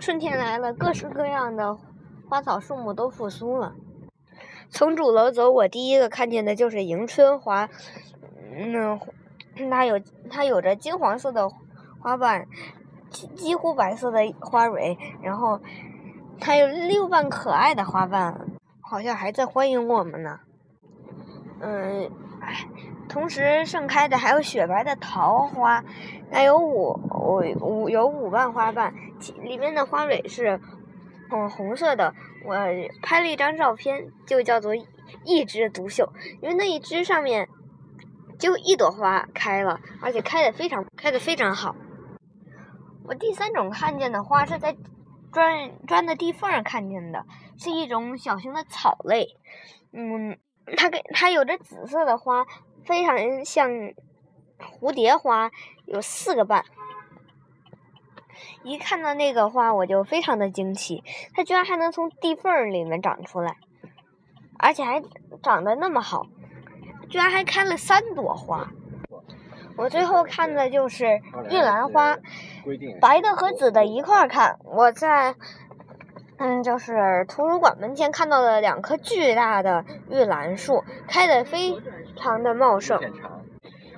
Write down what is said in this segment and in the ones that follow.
春天来了，各式各样的花草树木都复苏了。从主楼走，我第一个看见的就是迎春花，嗯，它有它有着金黄色的花瓣，几几乎白色的花蕊，然后它有六瓣可爱的花瓣，好像还在欢迎我们呢。嗯，同时盛开的还有雪白的桃花，那有五我五有五瓣花瓣，里面的花蕊是嗯红色的。我拍了一张照片，就叫做一枝独秀，因为那一枝上面就一朵花开了，而且开的非常开的非常好。我第三种看见的花是在砖砖的地缝看见的，是一种小型的草类，嗯。它给它有着紫色的花，非常像蝴蝶花，有四个瓣。一看到那个花，我就非常的惊奇，它居然还能从地缝里面长出来，而且还长得那么好，居然还开了三朵花。我最后看的就是玉兰花，白的和紫的一块儿看。我在。嗯，就是图书馆门前看到了两棵巨大的玉兰树，开的非常的茂盛。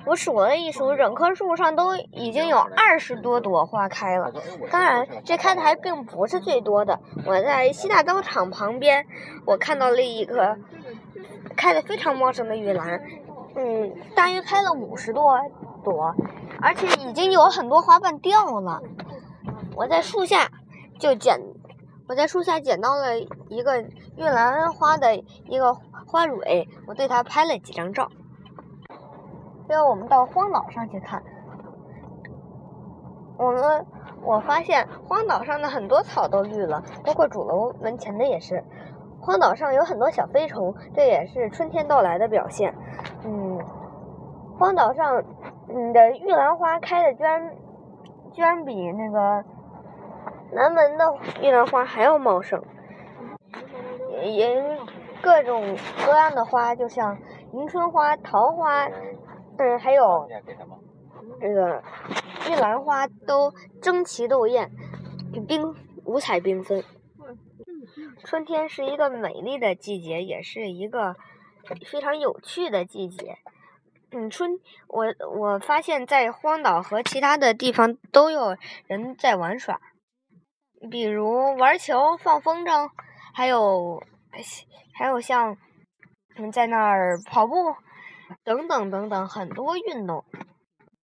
我数了一数，整棵树上都已经有二十多朵花开了。当然，这开的还并不是最多的。我在西大刀厂旁边，我看到了一棵开的非常茂盛的玉兰，嗯，大约开了五十多朵，而且已经有很多花瓣掉了。我在树下就捡。我在树下捡到了一个玉兰花的一个花蕊，我对它拍了几张照。要我们到荒岛上去看，我们我发现荒岛上的很多草都绿了，包括主楼门前的也是。荒岛上有很多小飞虫，这也是春天到来的表现。嗯，荒岛上嗯的玉兰花开的居然居然比那个。南门的玉兰花还要茂盛，也各种各样的花，就像迎春花、桃花，嗯，还有这个玉兰花都争奇斗艳，缤五彩缤纷。春天是一个美丽的季节，也是一个非常有趣的季节。嗯，春我我发现，在荒岛和其他的地方都有人在玩耍。比如玩球、放风筝，还有还有像嗯在那儿跑步等等等等很多运动。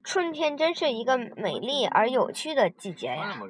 春天真是一个美丽而有趣的季节呀。